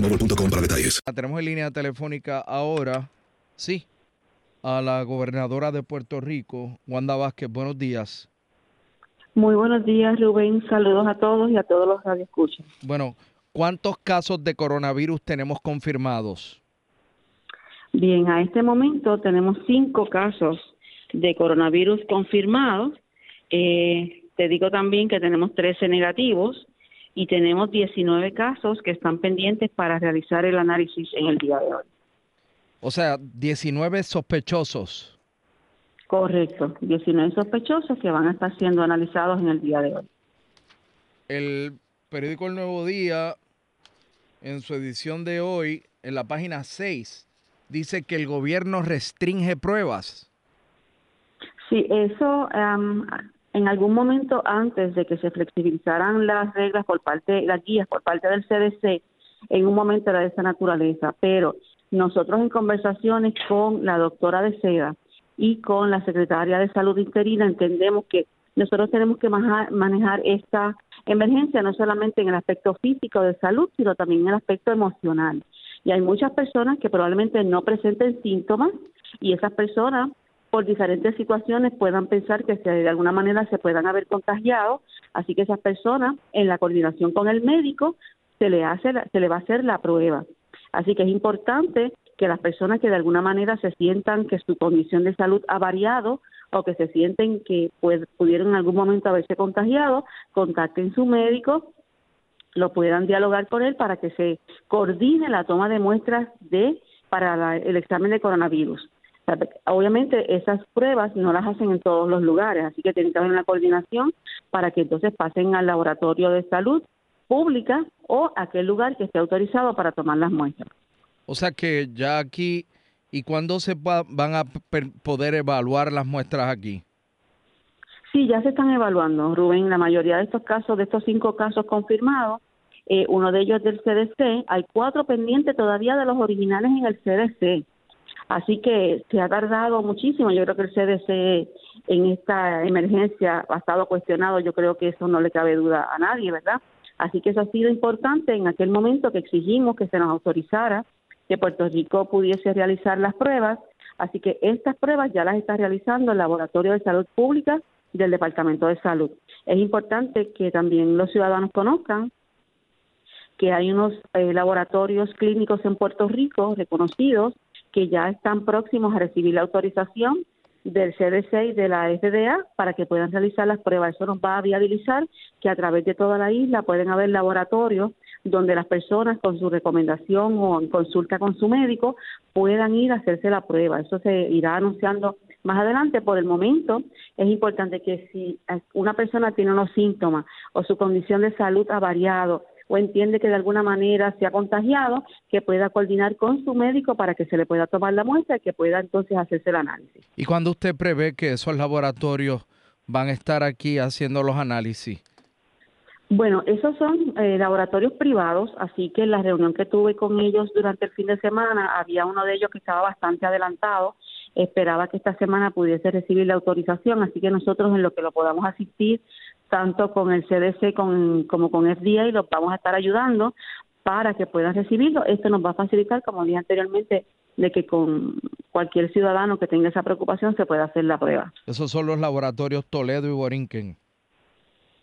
boostmobile.com para detalles. Tenemos en línea telefónica ahora, sí, a la gobernadora de Puerto Rico, Wanda Vázquez. Buenos días. Muy buenos días, Rubén. Saludos a todos y a todos los radioescuchas. Bueno, ¿cuántos casos de coronavirus tenemos confirmados? Bien, a este momento tenemos cinco casos de coronavirus confirmados. Eh, te digo también que tenemos 13 negativos y tenemos 19 casos que están pendientes para realizar el análisis en el día de hoy. O sea, 19 sospechosos. Correcto, 19 sospechosos que van a estar siendo analizados en el día de hoy. El periódico El Nuevo Día, en su edición de hoy, en la página 6, dice que el gobierno restringe pruebas. Sí, eso um, en algún momento antes de que se flexibilizaran las reglas por parte, las guías por parte del CDC, en un momento era de esa naturaleza, pero nosotros en conversaciones con la doctora de Seda y con la secretaria de Salud interina entendemos que nosotros tenemos que manejar esta emergencia no solamente en el aspecto físico de salud, sino también en el aspecto emocional. Y hay muchas personas que probablemente no presenten síntomas y esas personas por diferentes situaciones puedan pensar que de alguna manera se puedan haber contagiado, así que esas personas en la coordinación con el médico se le hace se le va a hacer la prueba. Así que es importante que las personas que de alguna manera se sientan que su condición de salud ha variado o que se sienten que pudieron en algún momento haberse contagiado, contacten su médico, lo puedan dialogar con él para que se coordine la toma de muestras de para el examen de coronavirus. Obviamente esas pruebas no las hacen en todos los lugares, así que tiene que haber una coordinación para que entonces pasen al laboratorio de salud pública o a aquel lugar que esté autorizado para tomar las muestras. O sea que ya aquí, ¿y cuándo se van a poder evaluar las muestras aquí? Sí, ya se están evaluando, Rubén. La mayoría de estos casos, de estos cinco casos confirmados, eh, uno de ellos es del CDC. Hay cuatro pendientes todavía de los originales en el CDC. Así que se ha tardado muchísimo. Yo creo que el CDC en esta emergencia ha estado cuestionado. Yo creo que eso no le cabe duda a nadie, ¿verdad? Así que eso ha sido importante en aquel momento que exigimos que se nos autorizara que Puerto Rico pudiese realizar las pruebas. Así que estas pruebas ya las está realizando el Laboratorio de Salud Pública del Departamento de Salud. Es importante que también los ciudadanos conozcan que hay unos eh, laboratorios clínicos en Puerto Rico reconocidos que ya están próximos a recibir la autorización del CDC y de la FDA para que puedan realizar las pruebas. Eso nos va a viabilizar que a través de toda la isla pueden haber laboratorios donde las personas con su recomendación o en consulta con su médico puedan ir a hacerse la prueba. Eso se irá anunciando más adelante. Por el momento es importante que si una persona tiene unos síntomas o su condición de salud ha variado o entiende que de alguna manera se ha contagiado, que pueda coordinar con su médico para que se le pueda tomar la muestra y que pueda entonces hacerse el análisis. ¿Y cuándo usted prevé que esos laboratorios van a estar aquí haciendo los análisis? Bueno, esos son eh, laboratorios privados, así que en la reunión que tuve con ellos durante el fin de semana, había uno de ellos que estaba bastante adelantado, esperaba que esta semana pudiese recibir la autorización, así que nosotros en lo que lo podamos asistir, tanto con el CDC como con FDA, los vamos a estar ayudando para que puedan recibirlo. Esto nos va a facilitar, como dije anteriormente, de que con cualquier ciudadano que tenga esa preocupación se pueda hacer la prueba. Esos son los laboratorios Toledo y Borinquen.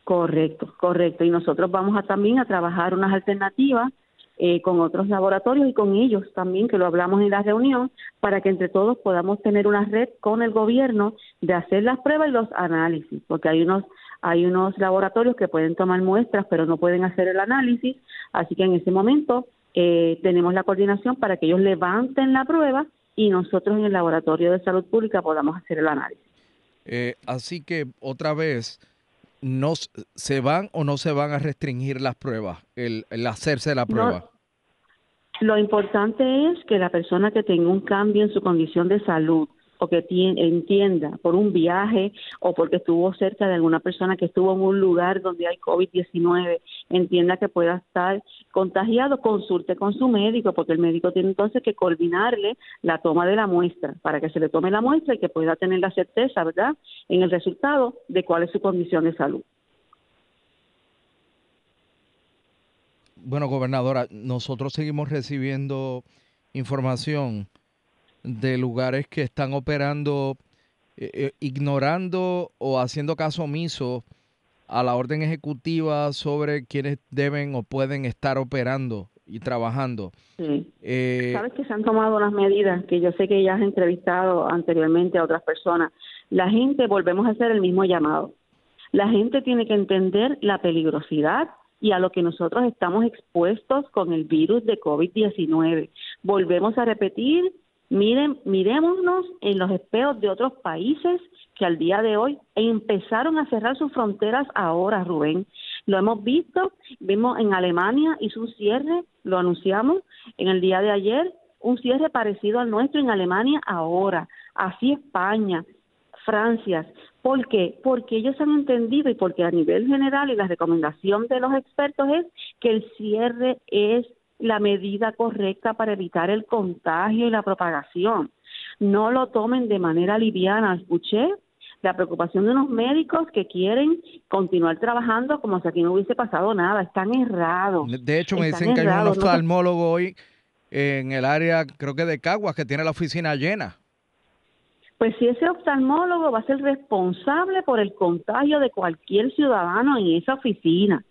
Correcto, correcto. Y nosotros vamos a también a trabajar unas alternativas eh, con otros laboratorios y con ellos también, que lo hablamos en la reunión, para que entre todos podamos tener una red con el gobierno de hacer las pruebas y los análisis, porque hay unos hay unos laboratorios que pueden tomar muestras, pero no pueden hacer el análisis, así que en ese momento eh, tenemos la coordinación para que ellos levanten la prueba y nosotros en el laboratorio de salud pública podamos hacer el análisis. Eh, así que otra vez, no se van o no se van a restringir las pruebas, el, hacerse la prueba. lo importante es que la persona que tenga un cambio en su condición de salud o que entienda por un viaje o porque estuvo cerca de alguna persona que estuvo en un lugar donde hay COVID-19, entienda que pueda estar contagiado, consulte con su médico, porque el médico tiene entonces que coordinarle la toma de la muestra para que se le tome la muestra y que pueda tener la certeza, ¿verdad?, en el resultado de cuál es su condición de salud. Bueno, gobernadora, nosotros seguimos recibiendo información de lugares que están operando eh, eh, ignorando o haciendo caso omiso a la orden ejecutiva sobre quienes deben o pueden estar operando y trabajando. Sí. Eh, Sabes que se han tomado unas medidas que yo sé que ya has entrevistado anteriormente a otras personas. La gente, volvemos a hacer el mismo llamado. La gente tiene que entender la peligrosidad y a lo que nosotros estamos expuestos con el virus de COVID-19. Volvemos a repetir Miren, mirémonos en los espejos de otros países que al día de hoy empezaron a cerrar sus fronteras ahora, Rubén. Lo hemos visto, vimos en Alemania hizo un cierre, lo anunciamos en el día de ayer, un cierre parecido al nuestro en Alemania ahora, así España, Francia. ¿Por qué? Porque ellos han entendido y porque a nivel general y la recomendación de los expertos es que el cierre es la medida correcta para evitar el contagio y la propagación. No lo tomen de manera liviana. Escuché la preocupación de unos médicos que quieren continuar trabajando como si aquí no hubiese pasado nada. Están errados. De hecho, me dicen que hay un oftalmólogo hoy en el área, creo que de Caguas, que tiene la oficina llena. Pues si ese oftalmólogo va a ser responsable por el contagio de cualquier ciudadano en esa oficina.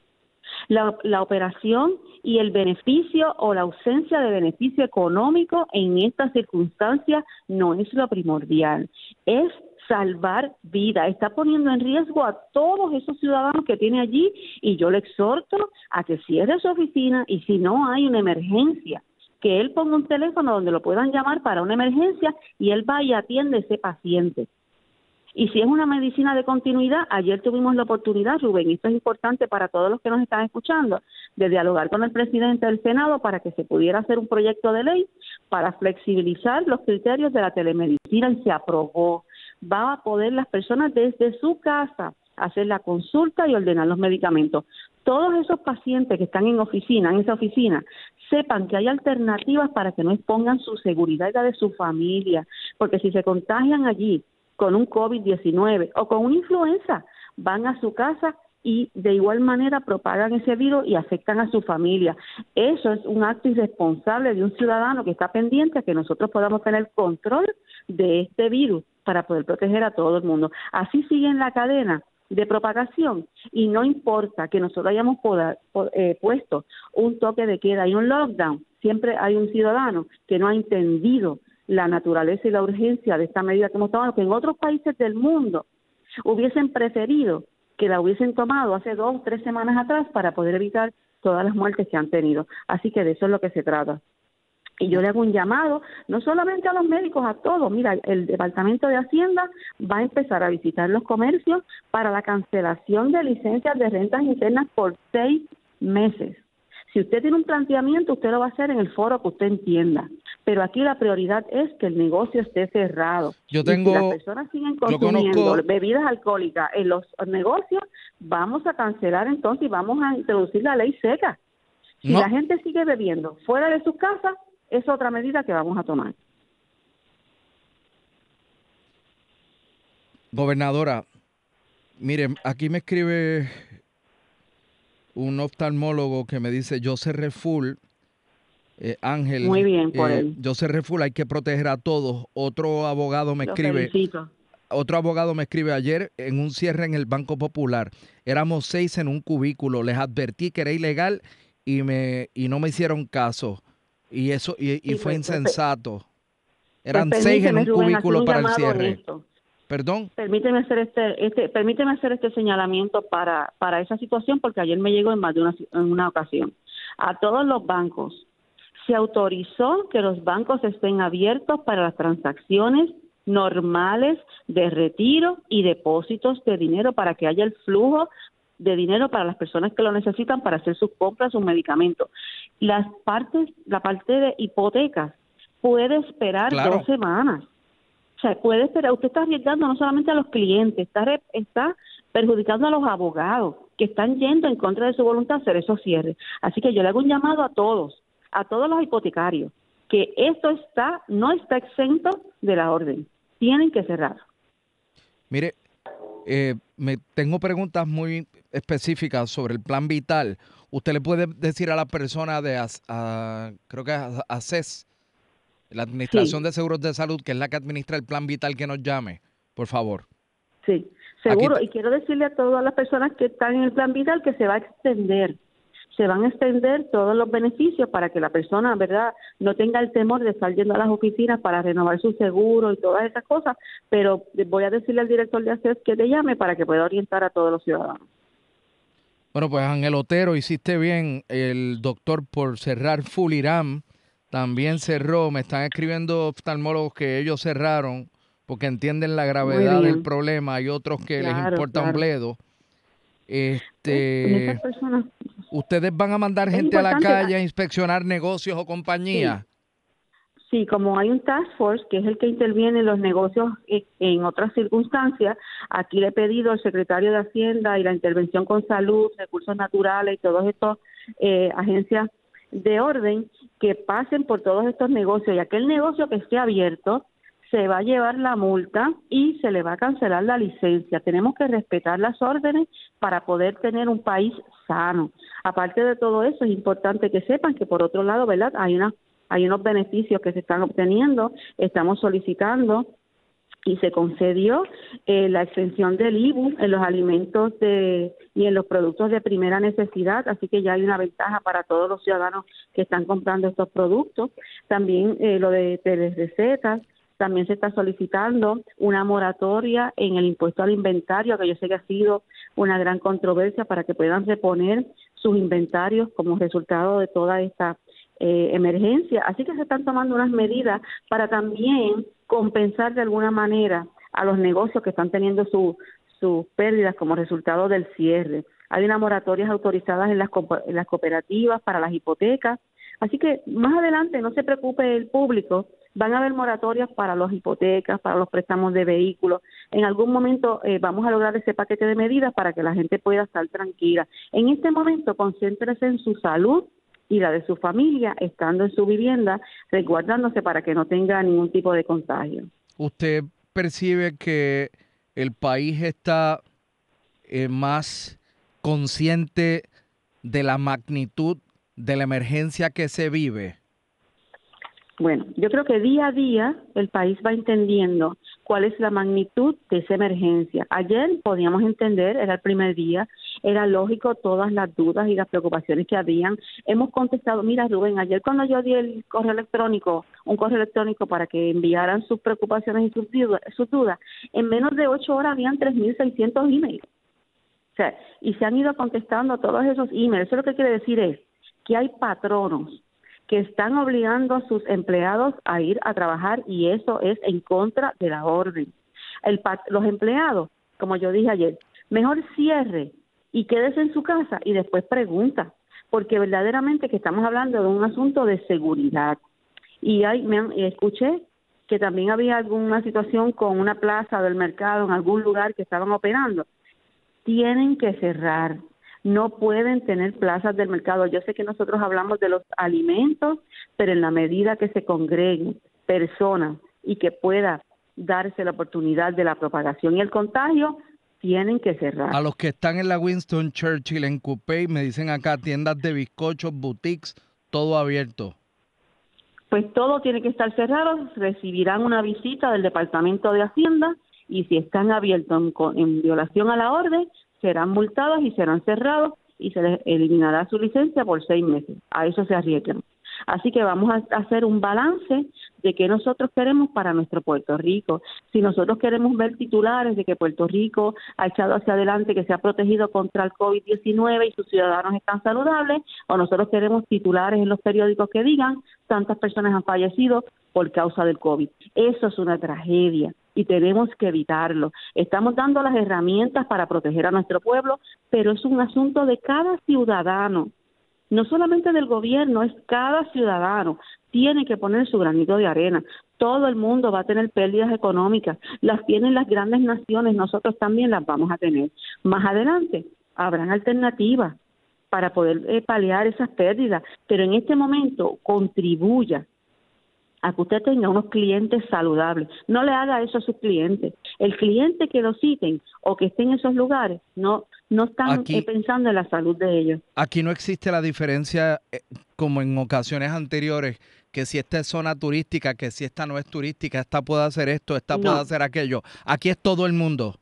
La, la operación y el beneficio o la ausencia de beneficio económico en estas circunstancias no es lo primordial, es salvar vida, está poniendo en riesgo a todos esos ciudadanos que tiene allí y yo le exhorto a que cierre su oficina y si no hay una emergencia, que él ponga un teléfono donde lo puedan llamar para una emergencia y él vaya y atiende a ese paciente. Y si es una medicina de continuidad, ayer tuvimos la oportunidad, Rubén, y esto es importante para todos los que nos están escuchando, de dialogar con el presidente del Senado para que se pudiera hacer un proyecto de ley para flexibilizar los criterios de la telemedicina y se aprobó. Va a poder las personas desde su casa hacer la consulta y ordenar los medicamentos. Todos esos pacientes que están en oficina, en esa oficina, sepan que hay alternativas para que no expongan su seguridad y la de su familia, porque si se contagian allí con un COVID-19 o con una influenza, van a su casa y de igual manera propagan ese virus y afectan a su familia. Eso es un acto irresponsable de un ciudadano que está pendiente a que nosotros podamos tener control de este virus para poder proteger a todo el mundo. Así sigue en la cadena de propagación y no importa que nosotros hayamos eh, puesto un toque de queda y un lockdown, siempre hay un ciudadano que no ha entendido la naturaleza y la urgencia de esta medida que hemos tomado, que en otros países del mundo hubiesen preferido que la hubiesen tomado hace dos, tres semanas atrás para poder evitar todas las muertes que han tenido. Así que de eso es lo que se trata. Y yo le hago un llamado, no solamente a los médicos, a todos. Mira, el Departamento de Hacienda va a empezar a visitar los comercios para la cancelación de licencias de rentas internas por seis meses. Si usted tiene un planteamiento, usted lo va a hacer en el foro que usted entienda. Pero aquí la prioridad es que el negocio esté cerrado. Yo tengo. si las personas siguen consumiendo bebidas alcohólicas en los negocios, vamos a cancelar entonces y vamos a introducir la ley seca. Si la gente sigue bebiendo fuera de sus casas, es otra medida que vamos a tomar. Gobernadora, mire, aquí me escribe un oftalmólogo que me dice, yo cerré full, eh, Ángel. Muy bien, por eh, él. Yo cerré full, hay que proteger a todos. Otro abogado me escribe. Otro abogado me escribe ayer en un cierre en el Banco Popular. Éramos seis en un cubículo. Les advertí que era ilegal y me y no me hicieron caso. Y eso y, y fue pues, insensato. Eran pues, seis en un cubículo para el cierre. Perdón. Permíteme hacer este, este, permíteme hacer este señalamiento para, para esa situación porque ayer me llegó en más de una, en una ocasión. A todos los bancos se autorizó que los bancos estén abiertos para las transacciones normales de retiro y depósitos de dinero para que haya el flujo de dinero para las personas que lo necesitan para hacer sus compras, sus medicamentos. Las partes, la parte de hipotecas puede esperar dos semanas sea, puede esperar, usted está arriesgando no solamente a los clientes, está, está perjudicando a los abogados que están yendo en contra de su voluntad a hacer esos cierres. Así que yo le hago un llamado a todos, a todos los hipotecarios, que esto está, no está exento de la orden. Tienen que cerrar. Mire, eh, me tengo preguntas muy específicas sobre el plan vital. ¿Usted le puede decir a la persona de, creo que a, ACES, la Administración de Seguros de Salud, que es la que administra el plan vital, que nos llame, por favor. Sí, seguro. Y quiero decirle a todas las personas que están en el plan vital que se va a extender. Se van a extender todos los beneficios para que la persona, ¿verdad?, no tenga el temor de estar yendo a las oficinas para renovar su seguro y todas esas cosas. Pero voy a decirle al director de ACES que te llame para que pueda orientar a todos los ciudadanos. Bueno, pues Ángel Otero, hiciste bien el doctor por cerrar Fuliram también cerró. Me están escribiendo oftalmólogos que ellos cerraron porque entienden la gravedad del problema. Hay otros que les importa un bledo. Este, ¿Ustedes van a mandar gente a la calle a inspeccionar negocios o compañías? Sí. como hay un task force que es el que interviene en los negocios en otras circunstancias, aquí le he pedido al secretario de Hacienda y la intervención con salud, recursos naturales y todas estas eh, agencias de orden que pasen por todos estos negocios y aquel negocio que esté abierto se va a llevar la multa y se le va a cancelar la licencia. Tenemos que respetar las órdenes para poder tener un país sano. Aparte de todo eso, es importante que sepan que por otro lado, ¿verdad? Hay una hay unos beneficios que se están obteniendo, estamos solicitando y se concedió eh, la extensión del IBU en los alimentos de, y en los productos de primera necesidad, así que ya hay una ventaja para todos los ciudadanos que están comprando estos productos. También eh, lo de recetas, también se está solicitando una moratoria en el impuesto al inventario, que yo sé que ha sido una gran controversia para que puedan reponer sus inventarios como resultado de toda esta eh, emergencia. Así que se están tomando unas medidas para también compensar de alguna manera a los negocios que están teniendo sus pérdidas como resultado del cierre. Hay unas moratorias autorizadas en las, en las cooperativas para las hipotecas. Así que más adelante, no se preocupe el público, van a haber moratorias para las hipotecas, para los préstamos de vehículos. En algún momento eh, vamos a lograr ese paquete de medidas para que la gente pueda estar tranquila. En este momento, concéntrese en su salud y la de su familia estando en su vivienda, resguardándose para que no tenga ningún tipo de contagio. ¿Usted percibe que el país está eh, más consciente de la magnitud de la emergencia que se vive? Bueno, yo creo que día a día el país va entendiendo cuál es la magnitud de esa emergencia. Ayer podíamos entender, era el primer día, era lógico todas las dudas y las preocupaciones que habían. Hemos contestado, mira Rubén, ayer cuando yo di el correo electrónico, un correo electrónico para que enviaran sus preocupaciones y sus dudas, en menos de ocho horas habían 3.600 emails. O sea, y se han ido contestando todos esos emails. Eso lo que quiere decir es que hay patronos que están obligando a sus empleados a ir a trabajar y eso es en contra de la orden. El, los empleados, como yo dije ayer, mejor cierre y quédese en su casa y después pregunta, porque verdaderamente que estamos hablando de un asunto de seguridad. Y hay, me escuché que también había alguna situación con una plaza del mercado en algún lugar que estaban operando. Tienen que cerrar, no pueden tener plazas del mercado. Yo sé que nosotros hablamos de los alimentos, pero en la medida que se congreguen personas y que pueda darse la oportunidad de la propagación y el contagio, tienen que cerrar. A los que están en la Winston Churchill en Coupé, me dicen acá tiendas de bizcochos, boutiques, todo abierto. Pues todo tiene que estar cerrado, recibirán una visita del Departamento de Hacienda y si están abiertos en violación a la orden, serán multados y serán cerrados y se les eliminará su licencia por seis meses. A eso se arriesgan. Así que vamos a hacer un balance de qué nosotros queremos para nuestro Puerto Rico. Si nosotros queremos ver titulares de que Puerto Rico ha echado hacia adelante, que se ha protegido contra el COVID-19 y sus ciudadanos están saludables, o nosotros queremos titulares en los periódicos que digan tantas personas han fallecido por causa del COVID. Eso es una tragedia y tenemos que evitarlo. Estamos dando las herramientas para proteger a nuestro pueblo, pero es un asunto de cada ciudadano no solamente del gobierno, es cada ciudadano tiene que poner su granito de arena. Todo el mundo va a tener pérdidas económicas, las tienen las grandes naciones, nosotros también las vamos a tener. Más adelante habrán alternativas para poder eh, paliar esas pérdidas, pero en este momento contribuya a que usted tenga unos clientes saludables. No le haga eso a sus clientes. El cliente que lo citen o que esté en esos lugares no no están eh, pensando en la salud de ellos. Aquí no existe la diferencia eh, como en ocasiones anteriores que si esta es zona turística, que si esta no es turística, esta puede hacer esto, esta puede hacer aquello. Aquí es todo el mundo.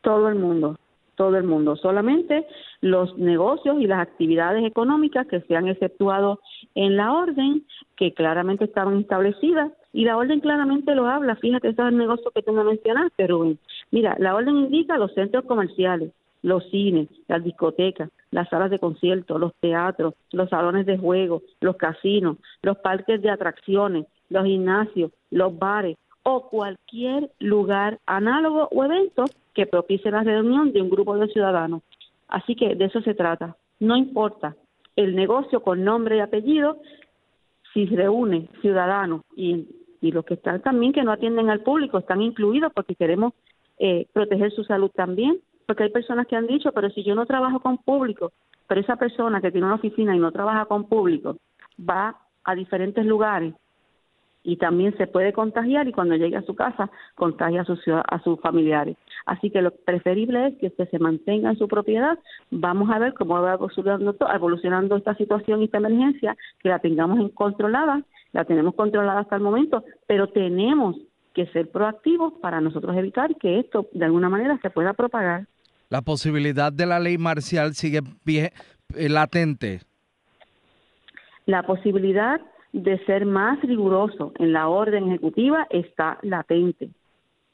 Todo el mundo, todo el mundo. Solamente los negocios y las actividades económicas que se han exceptuado en la orden, que claramente estaban establecidas, y la orden claramente lo habla. Fíjate, ese es el negocio que tú me mencionaste, Rubén. Mira, la orden indica los centros comerciales, los cines, las discotecas, las salas de conciertos, los teatros, los salones de juego, los casinos, los parques de atracciones, los gimnasios, los bares o cualquier lugar análogo o evento que propicie la reunión de un grupo de ciudadanos. Así que de eso se trata. No importa el negocio con nombre y apellido, si reúne ciudadanos y, y los que están también que no atienden al público están incluidos porque queremos eh, proteger su salud también porque hay personas que han dicho, pero si yo no trabajo con público, pero esa persona que tiene una oficina y no trabaja con público va a diferentes lugares y también se puede contagiar y cuando llegue a su casa contagia a sus, a sus familiares. Así que lo preferible es que usted se mantenga en su propiedad. Vamos a ver cómo va evolucionando, evolucionando esta situación y esta emergencia, que la tengamos en controlada, la tenemos controlada hasta el momento, pero tenemos que ser proactivos para nosotros evitar que esto de alguna manera se pueda propagar. La posibilidad de la ley marcial sigue eh, latente. La posibilidad de ser más riguroso en la orden ejecutiva está latente.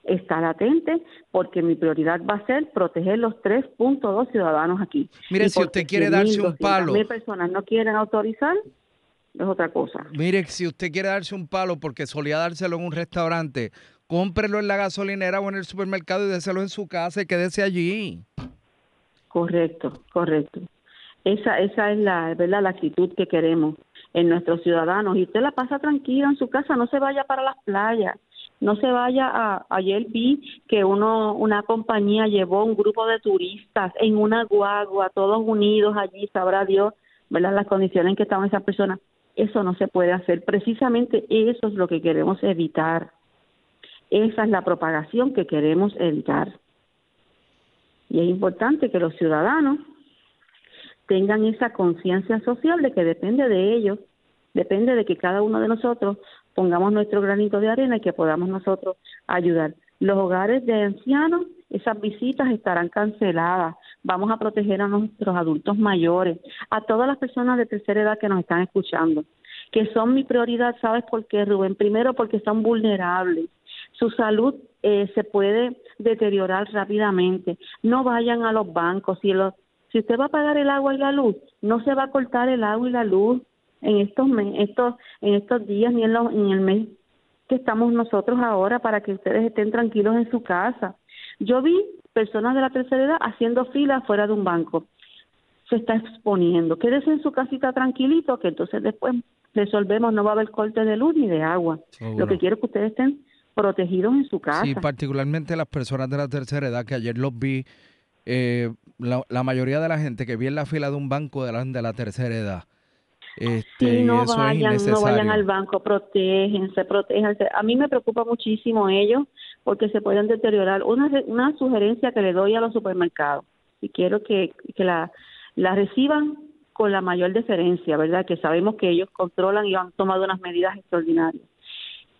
Está latente porque mi prioridad va a ser proteger los 3.2 ciudadanos aquí. Mire, si usted quiere darse un palo. Si personas no quieren autorizar, es otra cosa. Mire, si usted quiere darse un palo porque solía dárselo en un restaurante, cómprelo en la gasolinera o en el supermercado y déselo en su casa y quédese allí. Correcto, correcto. Esa, esa es la, ¿verdad? la actitud que queremos en nuestros ciudadanos. Y usted la pasa tranquila en su casa, no se vaya para las playas, no se vaya a... Ayer vi que uno, una compañía llevó un grupo de turistas en una guagua, todos unidos allí, sabrá Dios, ¿verdad? Las condiciones en que estaban esas personas. Eso no se puede hacer. Precisamente eso es lo que queremos evitar. Esa es la propagación que queremos evitar. Y es importante que los ciudadanos tengan esa conciencia social de que depende de ellos, depende de que cada uno de nosotros pongamos nuestro granito de arena y que podamos nosotros ayudar. Los hogares de ancianos, esas visitas estarán canceladas. Vamos a proteger a nuestros adultos mayores, a todas las personas de tercera edad que nos están escuchando, que son mi prioridad, ¿sabes por qué, Rubén? Primero porque son vulnerables, Su salud eh, se puede deteriorar rápidamente. No vayan a los bancos. Si, si usted va a pagar el agua y la luz, no se va a cortar el agua y la luz en estos, estos, en estos días ni en, en el mes que estamos nosotros ahora para que ustedes estén tranquilos en su casa. Yo vi personas de la tercera edad haciendo fila fuera de un banco. Se está exponiendo. Quédese en su casita tranquilito, que entonces después resolvemos, no va a haber corte de luz ni de agua. Lo que quiero es que ustedes estén protegidos en su casa. Sí, particularmente las personas de la tercera edad, que ayer los vi, eh, la, mayoría de la gente que vi en la fila de un banco de la, de la tercera edad. Este, no vayan, no vayan al banco, protégense, protéjanse. A mí me preocupa muchísimo ellos porque se pueden deteriorar. Una, una sugerencia que le doy a los supermercados y quiero que, que la, la reciban con la mayor deferencia, ¿verdad? Que sabemos que ellos controlan y han tomado unas medidas extraordinarias.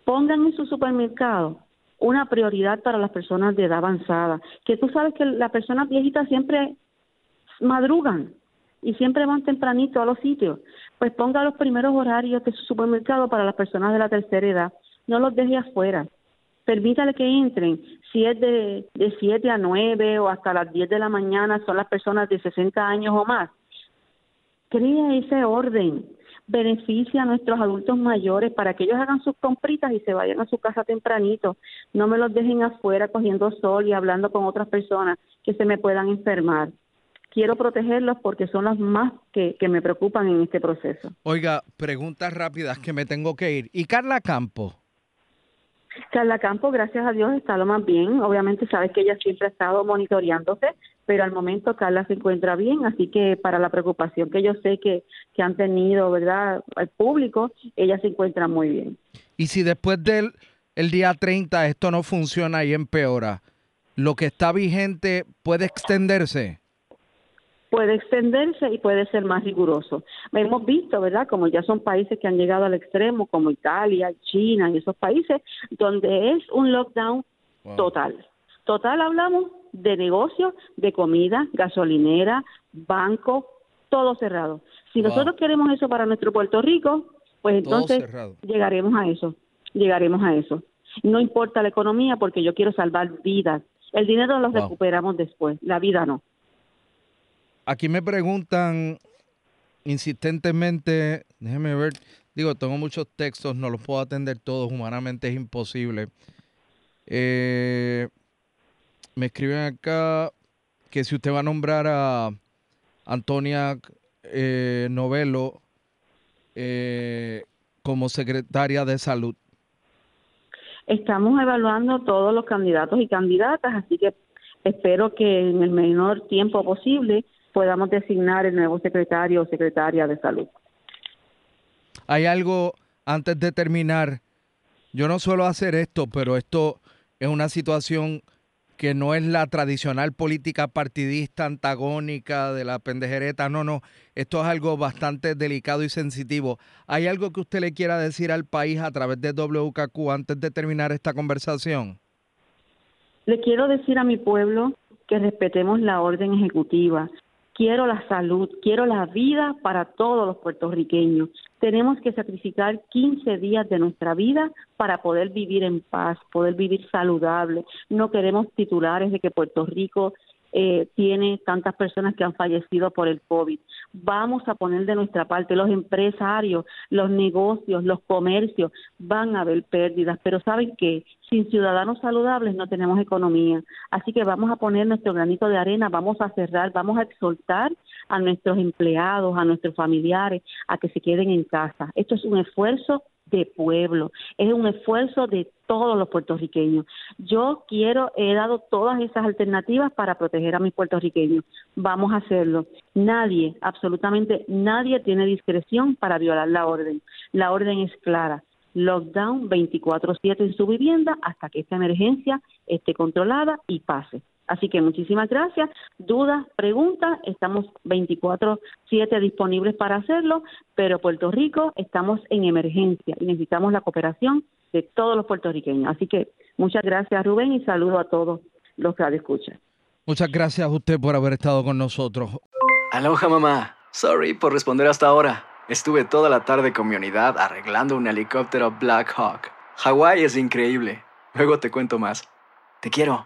Pongan en su supermercado una prioridad para las personas de edad avanzada, que tú sabes que las personas viejitas siempre madrugan y siempre van tempranito a los sitios, pues ponga los primeros horarios de su supermercado para las personas de la tercera edad, no los deje afuera, permítale que entren, si es de, de 7 a 9 o hasta las 10 de la mañana son las personas de 60 años o más, crea ese orden, beneficia a nuestros adultos mayores para que ellos hagan sus compritas y se vayan a su casa tempranito. No me los dejen afuera cogiendo sol y hablando con otras personas que se me puedan enfermar. Quiero protegerlos porque son las más que, que me preocupan en este proceso. Oiga, preguntas rápidas que me tengo que ir. ¿Y Carla Campo? Carla Campo, gracias a Dios, está lo más bien. Obviamente sabes que ella siempre ha estado monitoreándose, pero al momento Carla se encuentra bien, así que para la preocupación que yo sé que, que han tenido, ¿verdad?, al público, ella se encuentra muy bien. Y si después del el día 30 esto no funciona y empeora, ¿lo que está vigente puede extenderse? puede extenderse y puede ser más riguroso. Hemos visto, ¿verdad? Como ya son países que han llegado al extremo, como Italia, China y esos países, donde es un lockdown total. Total hablamos de negocios, de comida, gasolinera, banco, todo cerrado. Si nosotros queremos eso para nuestro Puerto Rico, pues entonces llegaremos a eso, llegaremos a eso. No importa la economía porque yo quiero salvar vidas. El dinero lo recuperamos después, la vida no. Aquí me preguntan insistentemente, déjeme ver, digo, tengo muchos textos, no los puedo atender todos, humanamente es imposible. Eh, me escriben acá que si usted va a nombrar a Antonia eh, Novelo eh, como secretaria de salud. Estamos evaluando todos los candidatos y candidatas, así que espero que en el menor tiempo posible podamos designar el nuevo secretario o secretaria de salud. Hay algo antes de terminar. Yo no suelo hacer esto, pero esto es una situación que no es la tradicional política partidista antagónica de la pendejereta, no, no, esto es algo bastante delicado y sensitivo. ¿Hay algo que usted le quiera decir al país a través de WKQ antes de terminar esta conversación? Le quiero decir a mi pueblo que respetemos la orden ejecutiva, quiero la salud, quiero la vida para todos los puertorriqueños. Tenemos que sacrificar 15 días de nuestra vida para poder vivir en paz, poder vivir saludable. No queremos titulares de que Puerto Rico eh, tiene tantas personas que han fallecido por el COVID. Vamos a poner de nuestra parte, los empresarios, los negocios, los comercios, van a haber pérdidas, pero saben que sin ciudadanos saludables no tenemos economía. Así que vamos a poner nuestro granito de arena, vamos a cerrar, vamos a exhortar a nuestros empleados, a nuestros familiares, a que se queden en casa. Esto es un esfuerzo de pueblo, es un esfuerzo de todos los puertorriqueños. Yo quiero, he dado todas esas alternativas para proteger a mis puertorriqueños. Vamos a hacerlo. Nadie, absolutamente nadie tiene discreción para violar la orden. La orden es clara. Lockdown 24/7 en su vivienda hasta que esta emergencia esté controlada y pase. Así que muchísimas gracias. Dudas, preguntas, estamos 24/7 disponibles para hacerlo, pero Puerto Rico estamos en emergencia y necesitamos la cooperación de todos los puertorriqueños. Así que muchas gracias Rubén y saludo a todos los que escuchan. Muchas gracias a usted por haber estado con nosotros. Aloha mamá. Sorry por responder hasta ahora. Estuve toda la tarde con mi unidad arreglando un helicóptero Black Hawk. Hawái es increíble. Luego te cuento más. Te quiero.